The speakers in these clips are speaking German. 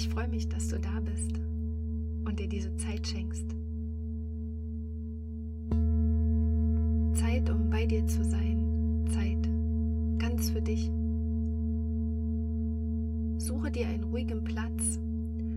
ich freue mich, dass du da bist und dir diese Zeit schenkst. Zeit, um bei dir zu sein. Zeit ganz für dich. Suche dir einen ruhigen Platz,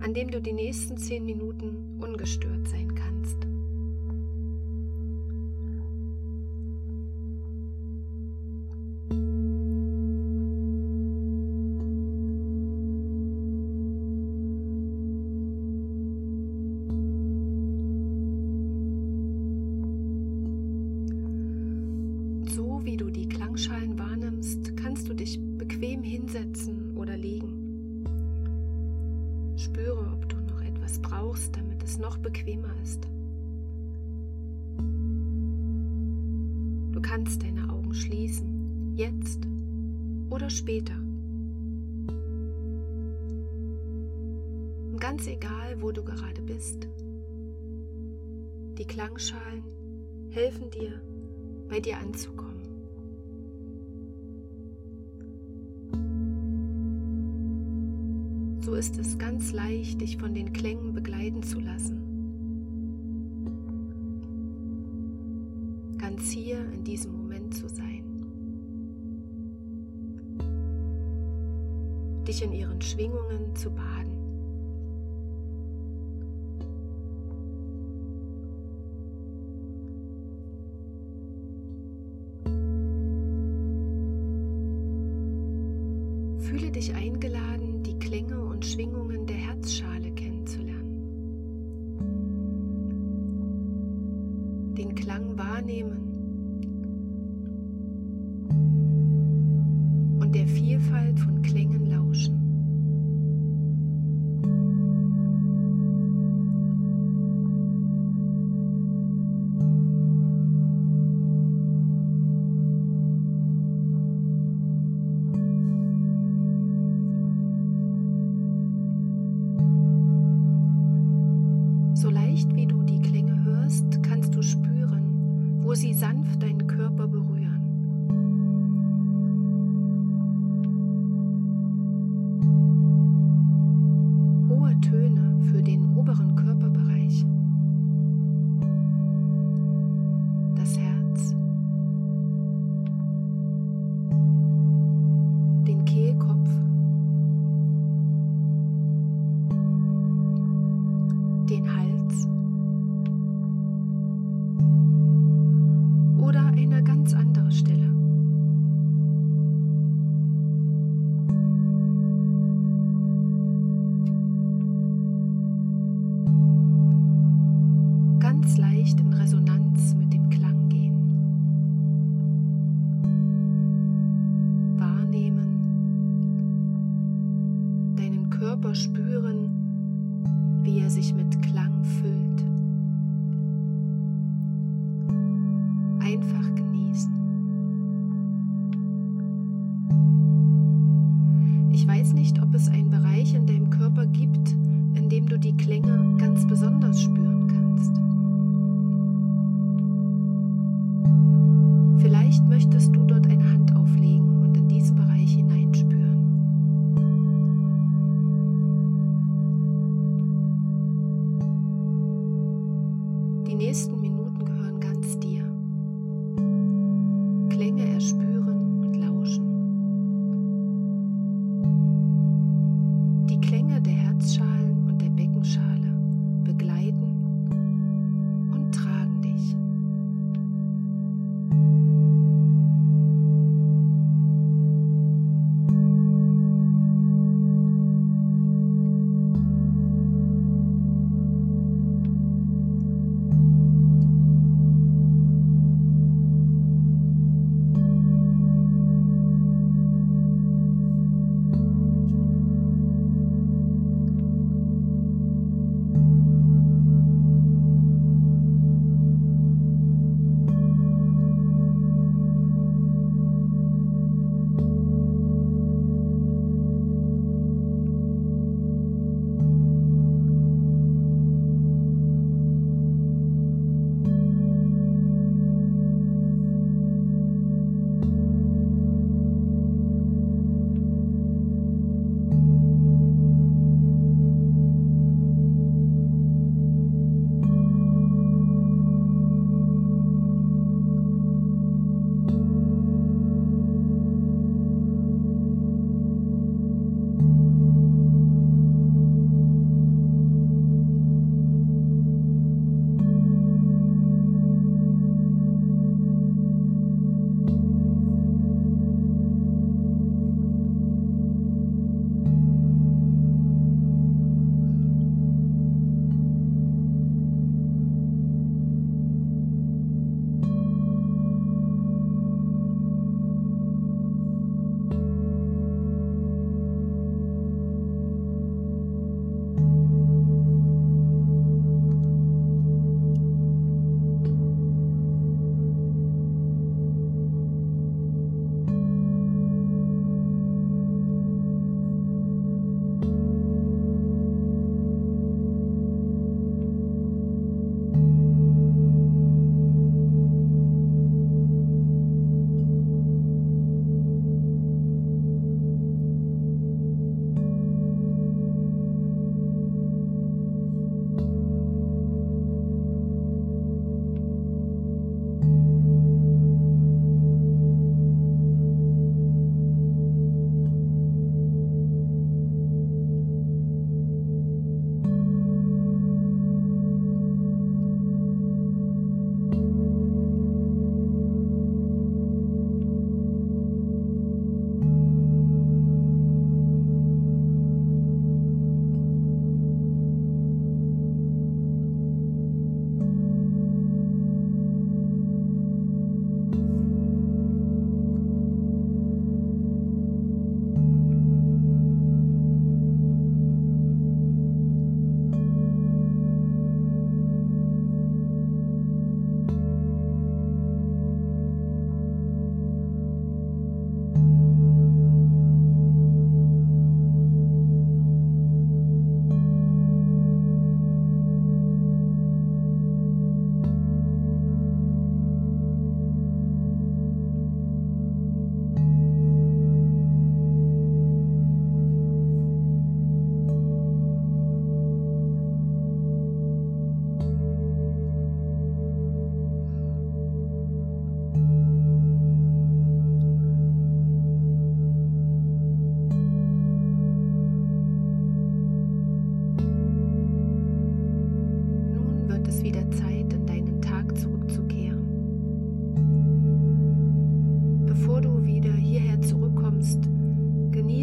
an dem du die nächsten zehn Minuten ungestört sein kannst. Kannst deine Augen schließen, jetzt oder später. Und ganz egal, wo du gerade bist, die Klangschalen helfen dir, bei dir anzukommen. So ist es ganz leicht, dich von den Klängen begleiten zu lassen. dich in ihren Schwingungen zu baden. Fühle dich eingeladen, die Klänge und Schwingungen der Herzschale kennenzulernen. Den Klang wahrnehmen und der Vielfalt von Klängen lauschen. So leicht wie du die Klänge hörst, kannst du spüren, wo sie sanft deinen Körper berühren. Körper spüren, wie er sich mit Klang füllt. je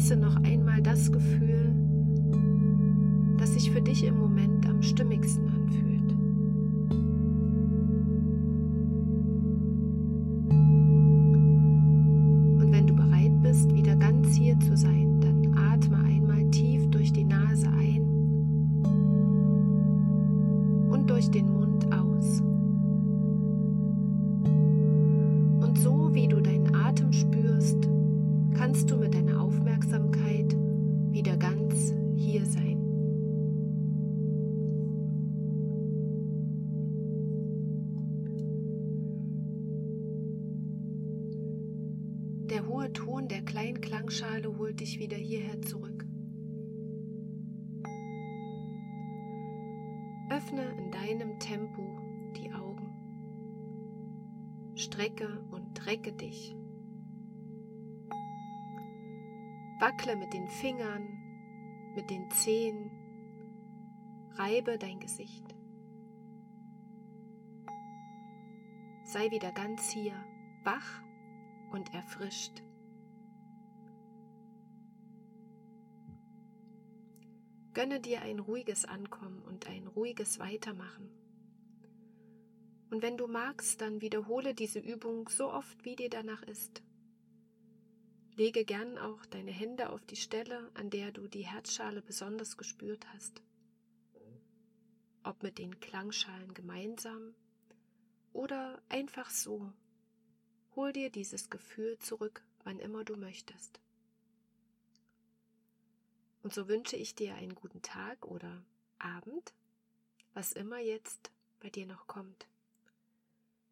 genieße noch einmal das Gefühl, das sich für dich im Moment am stimmigsten anfühlt. Der hohe Ton der kleinen Klangschale holt dich wieder hierher zurück. Öffne in deinem Tempo die Augen. Strecke und recke dich. Wackle mit den Fingern, mit den Zehen, reibe dein Gesicht. Sei wieder ganz hier, wach und erfrischt. Gönne dir ein ruhiges Ankommen und ein ruhiges Weitermachen. Und wenn du magst, dann wiederhole diese Übung so oft, wie dir danach ist. Lege gern auch deine Hände auf die Stelle, an der du die Herzschale besonders gespürt hast. Ob mit den Klangschalen gemeinsam oder einfach so. Hol dir dieses Gefühl zurück, wann immer du möchtest. Und so wünsche ich dir einen guten Tag oder Abend, was immer jetzt bei dir noch kommt.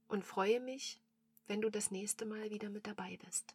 Und freue mich, wenn du das nächste Mal wieder mit dabei bist.